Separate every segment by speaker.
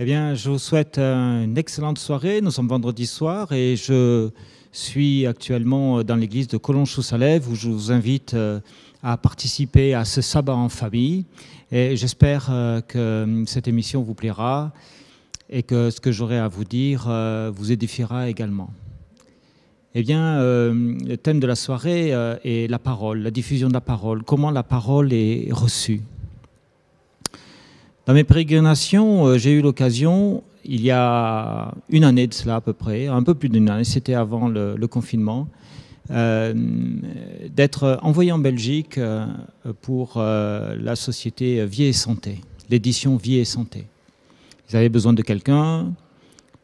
Speaker 1: Eh bien, je vous souhaite une excellente soirée. Nous sommes vendredi soir et je suis actuellement dans l'église de Collonges-sous-Salève où je vous invite euh, à participer à ce sabbat en famille. J'espère euh, que cette émission vous plaira et que ce que j'aurai à vous dire euh, vous édifiera également. Eh bien, le thème de la soirée est la parole, la diffusion de la parole, comment la parole est reçue? Dans mes pérégrinations, euh, j'ai eu l'occasion, il y a une année de cela à peu près, un peu plus d'une année, c'était avant le, confinement, euh, d'être envoyé en Belgique euh, pour la société Vie et Santé, l'édition Vie et Santé. Ils avaient besoin de quelqu'un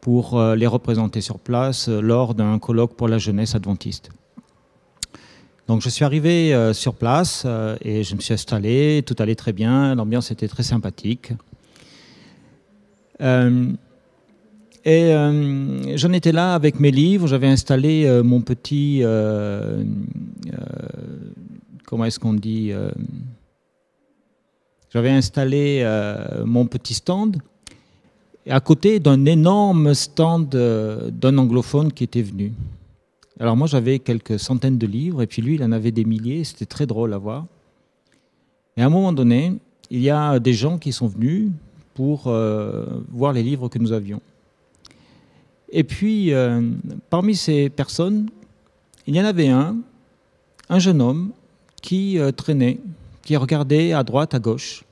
Speaker 1: pour les représenter sur place lors d'un colloque pour la jeunesse adventiste. Donc je suis arrivé euh, sur place euh, et je me suis installé, tout allait très bien, l'ambiance était très sympathique. Euh, et j'en étais là avec mes livres, j'avais installé mon petit... comment est-ce qu'on dit J'avais installé mon petit stand à côté d'un énorme stand d'un anglophone qui était venu. Alors moi j'avais quelques centaines de livres et puis lui il en avait des milliers, c'était très drôle à voir. Et à un moment donné, il y a des gens qui sont venus pour euh, voir les livres que nous avions. Et puis euh, parmi ces personnes, il y en avait un, un jeune homme qui euh, traînait, qui regardait à droite, à gauche.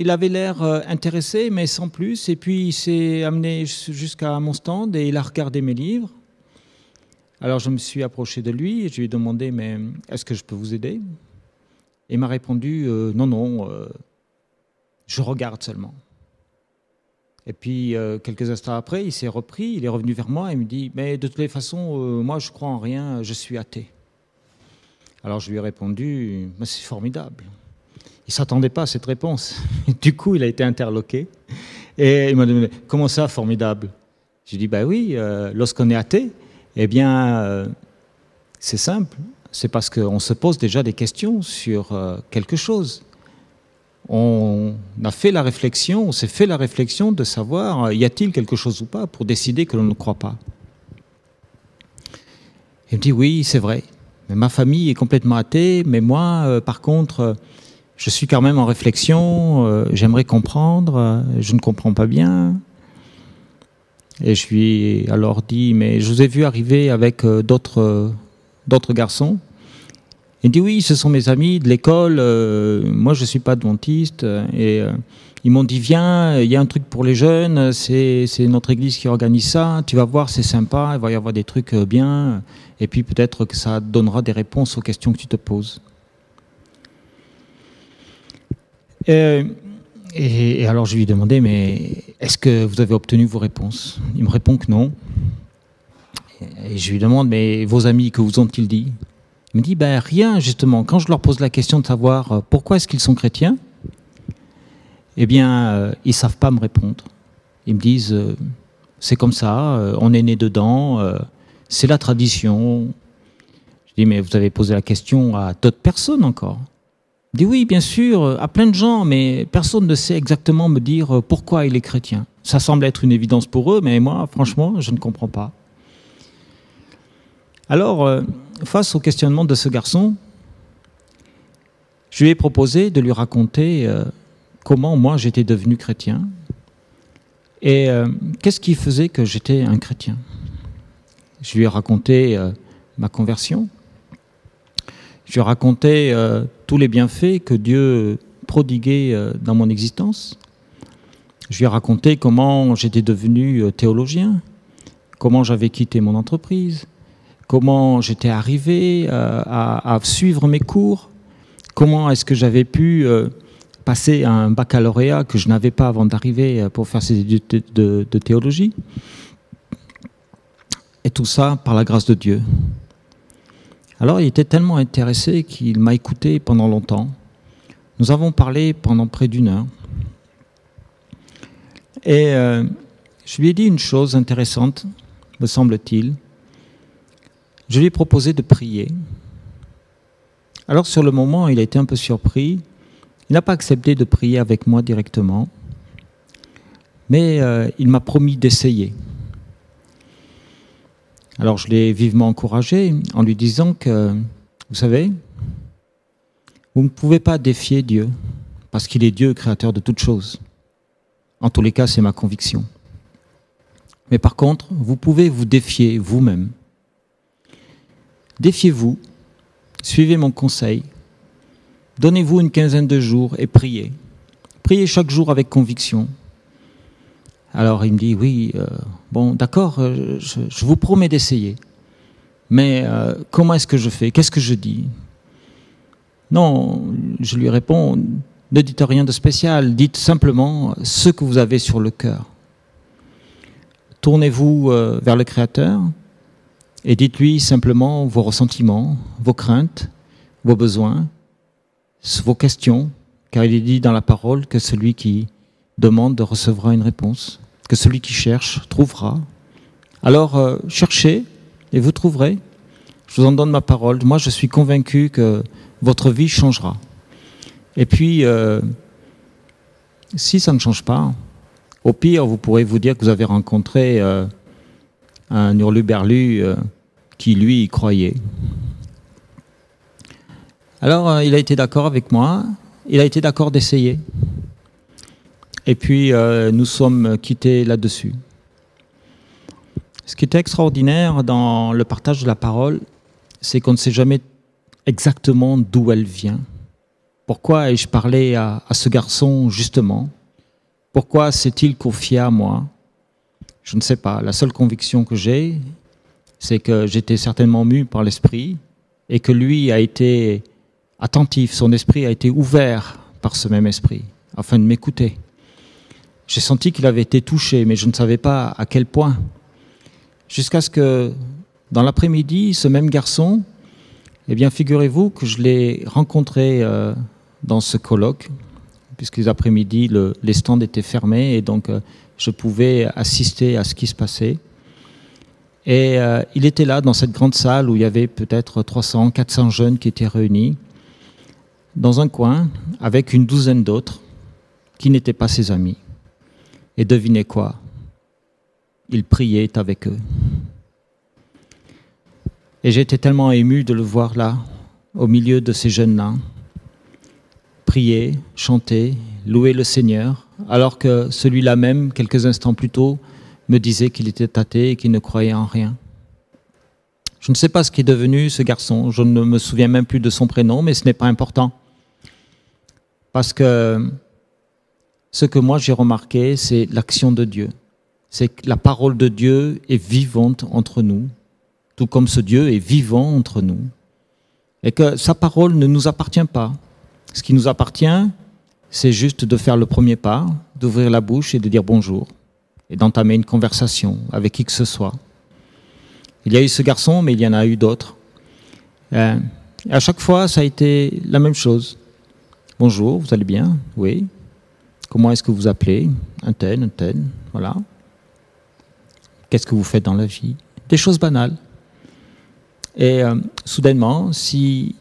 Speaker 1: Il avait l'air euh, intéressé, mais sans plus. Et puis il s'est amené jusqu'à mon stand et il a regardé mes livres. Alors je me suis approché de lui et je lui ai demandé, mais est-ce que je peux vous aider? Et il m'a répondu, euh, non, non, euh, je regarde seulement. Et puis quelques instants après, il s'est repris, il est revenu vers moi et me dit, mais de toutes les façons, moi je crois en rien, je suis athée. Alors je lui ai répondu, c'est formidable. Il ne s'attendait pas à cette réponse. Du coup, il a été interloqué. Et il m'a demandé Comment ça, formidable? J'ai dit Bah oui, euh, lorsqu'on est athée, eh bien, euh, c'est simple. C'est parce qu'on se pose déjà des questions sur euh, quelque chose. On a fait la réflexion, on s'est fait la réflexion de savoir y a-t-il quelque chose ou pas pour décider que l'on ne croit pas. Il me dit Oui, c'est vrai. Mais ma famille est complètement athée, mais moi, par contre, je suis quand même en réflexion, euh, j'aimerais comprendre, euh, je ne comprends pas bien. Et je lui ai alors dit, mais je vous ai vu arriver avec euh, d'autres garçons. Il dit, oui, ce sont mes amis de l'école, moi je ne suis pas dentiste. Et ils m'ont dit, viens, il y a un truc pour les jeunes, c'est notre église qui organise ça, tu vas voir, c'est sympa, il va y avoir des trucs bien, et puis peut-être que ça donnera des réponses aux questions que tu te poses. Euh, et, alors je lui ai mais est-ce que vous avez obtenu vos réponses? Il me répond que non. Et je lui demande, mais vos amis, que vous ont-ils dit? Il me dit, ben rien justement. Quand je leur pose la question de savoir euh, pourquoi est-ce qu'ils sont chrétiens, eh bien, euh, ils savent pas me répondre. Ils me disent, c'est comme ça, on est né dedans, c'est la tradition. Je dis, mais vous avez posé la question à d'autres personnes encore dit oui, bien sûr, à plein de gens, mais personne ne sait exactement me dire euh, pourquoi il est chrétien. Ça semble être une évidence pour eux, mais moi, franchement, je ne comprends pas. Alors, euh, face au questionnement de ce garçon, je lui ai proposé de lui raconter euh, comment moi j'étais devenu chrétien et qu'est-ce qui faisait que j'étais un chrétien. Je lui ai raconté ma conversion, je racontais euh, tous les bienfaits que Dieu prodiguait euh, dans mon existence. Je lui ai raconté comment j'étais devenu euh, théologien, comment j'avais quitté mon entreprise, comment j'étais arrivé à, suivre mes cours, comment est-ce que j'avais pu passer un baccalauréat que je n'avais pas avant d'arriver pour faire ces études de théologie. Et tout ça par la grâce de Dieu. Alors il était tellement intéressé qu'il m'a écouté pendant longtemps. Nous avons parlé pendant près d'une heure. Et euh, je lui ai dit une chose intéressante, me semble-t-il. Je lui ai proposé de prier. Alors sur le moment, il a été un peu surpris. Il n'a pas accepté de prier avec moi directement, mais euh, il m'a promis d'essayer. Alors je l'ai vivement encouragé en lui disant que, vous savez, vous ne pouvez pas défier Dieu, parce qu'il est Dieu créateur de toutes choses. En tous les cas, c'est ma conviction. Mais par contre, vous pouvez vous défier vous-même. Défiez-vous, suivez mon conseil, donnez-vous une quinzaine de jours et priez. Priez chaque jour avec conviction. Alors il me dit, oui, euh, bon, d'accord, euh, je, vous promets d'essayer. Mais euh, comment est-ce que je fais? Qu'est-ce que je dis? Non, je lui réponds, ne dites rien de spécial, dites simplement ce que vous avez sur le cœur. Tournez-vous vers le Créateur et dites-lui simplement vos ressentiments, vos craintes, vos besoins, vos questions, car il est dit dans la parole que celui qui demande recevra une réponse, que celui qui cherche trouvera. Alors euh, cherchez et vous trouverez. Je vous en donne ma parole. Moi, je suis convaincu que votre vie changera. Et puis, euh, si ça ne change pas, au pire, vous pourrez vous dire que vous avez rencontré euh, un hurluberlu qui, lui, y croyait. Alors, il a été d'accord avec moi, il a été d'accord d'essayer. Et puis, nous sommes quittés là-dessus. Ce qui est extraordinaire dans le partage de la parole, c'est qu'on ne sait jamais exactement d'où elle vient. Pourquoi ai-je parlé à, ce garçon justement? Pourquoi s'est-il confié à moi? Je ne sais pas. La seule conviction que j'ai, c'est que j'étais certainement mu par l'esprit et que lui a été attentif, son esprit a été ouvert par ce même esprit, afin de m'écouter. J'ai senti qu'il avait été touché, mais je ne savais pas à quel point. Jusqu'à ce que, dans l'après-midi, ce même garçon, eh bien, figurez-vous que je l'ai rencontré euh, dans ce colloque, puisque les après-midi, le, les stands étaient fermés et donc euh, je pouvais assister à ce qui se passait. Et euh, il était là dans cette grande salle où il y avait peut-être 300, 400 jeunes qui étaient réunis, dans un coin, avec une douzaine d'autres qui n'étaient pas ses amis. Et devinez quoi? Il priait avec eux. Et j'étais tellement ému de le voir là, au milieu de ces jeunes-là, prier, chanter, louer le Seigneur, alors que celui-là même, quelques instants plus tôt, me disait qu'il était athée et qu'il ne croyait en rien. Je ne sais pas ce qui est devenu ce garçon, je ne me souviens même plus de son prénom, mais ce n'est pas important. Parce que ce que moi j'ai remarqué, c'est l'action de Dieu. C'est que la parole de Dieu est vivante entre nous, tout comme ce Dieu est vivant entre nous. Et que sa parole ne nous appartient pas. Ce qui nous appartient, c'est juste de faire le premier pas, d'ouvrir la bouche et de dire bonjour, et d'entamer une conversation avec qui que ce soit. Il y a eu ce garçon, mais il y en a eu d'autres. Euh, à chaque fois, ça a été la même chose. Bonjour, vous allez bien? Oui. Comment est-ce que vous appelez Un tel, un tel, voilà. Qu'est-ce que vous faites dans la vie? Des choses banales. Et euh, soudainement, si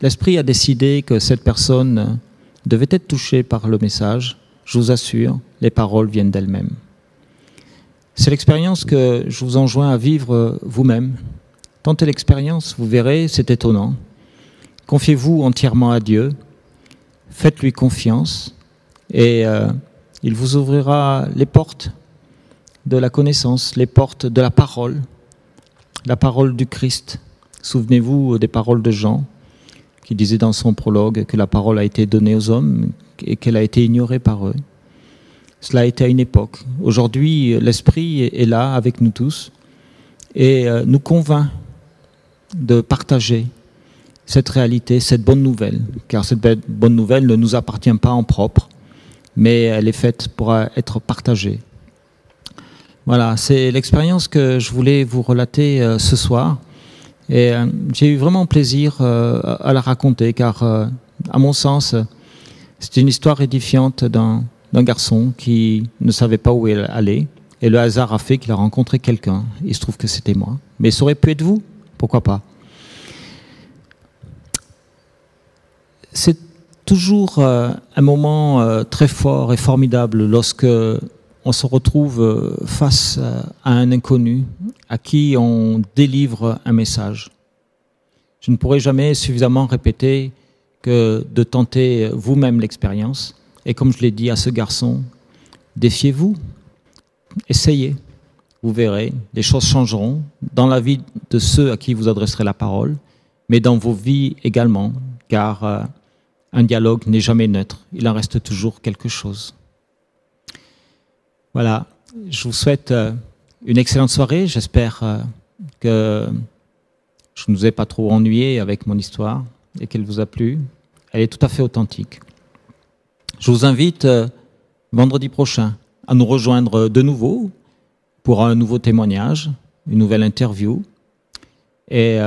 Speaker 1: l'Esprit a décidé que cette personne devait être touchée par le message, je vous assure, les paroles viennent d'elles-mêmes. C'est l'expérience que je vous enjoins à vivre vous-même. Tentez l'expérience, vous verrez, c'est étonnant. Confiez-vous entièrement à Dieu, faites-lui confiance et euh, il vous ouvrira les portes de la connaissance, les portes de la parole, la parole du Christ. Souvenez-vous des paroles de Jean qui disait dans son prologue que la parole a été donnée aux hommes et qu'elle a été ignorée par eux. Cela a été à une époque. Aujourd'hui, l'Esprit est là avec nous tous et euh, nous convainc de partager cette réalité, cette bonne nouvelle, car cette bonne nouvelle ne nous appartient pas en propre, mais elle est faite pour être partagée. Voilà, c'est l'expérience que je voulais vous relater euh, ce soir. Et euh, j'ai eu vraiment plaisir euh, à la raconter, car à mon sens, c'est une histoire édifiante d'un garçon qui ne savait pas où il allait. Et le hasard a fait qu'il a rencontré quelqu'un. Il se trouve que c'était moi. Mais ça aurait pu être vous, pourquoi pas? C'est toujours un moment très fort et formidable lorsque on se retrouve face à un inconnu à qui on délivre un message. Je ne pourrai jamais suffisamment répéter que de tenter vous-même l'expérience. Et comme je l'ai dit à ce garçon, défiez-vous, essayez, vous verrez, les choses changeront dans la vie de ceux à qui vous adresserez la parole, mais dans vos vies également, car euh, un dialogue n'est jamais neutre, il en reste toujours quelque chose. Voilà, je vous souhaite euh, une excellente soirée, j'espère euh, que je ne vous ai pas trop ennuyé avec mon histoire et qu'elle vous a plu. Elle est tout à fait authentique. Je vous invite euh, vendredi prochain à nous rejoindre de nouveau pour un nouveau témoignage, une nouvelle interview. Et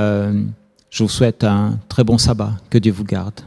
Speaker 1: je vous souhaite un très bon sabbat. Que Dieu vous garde.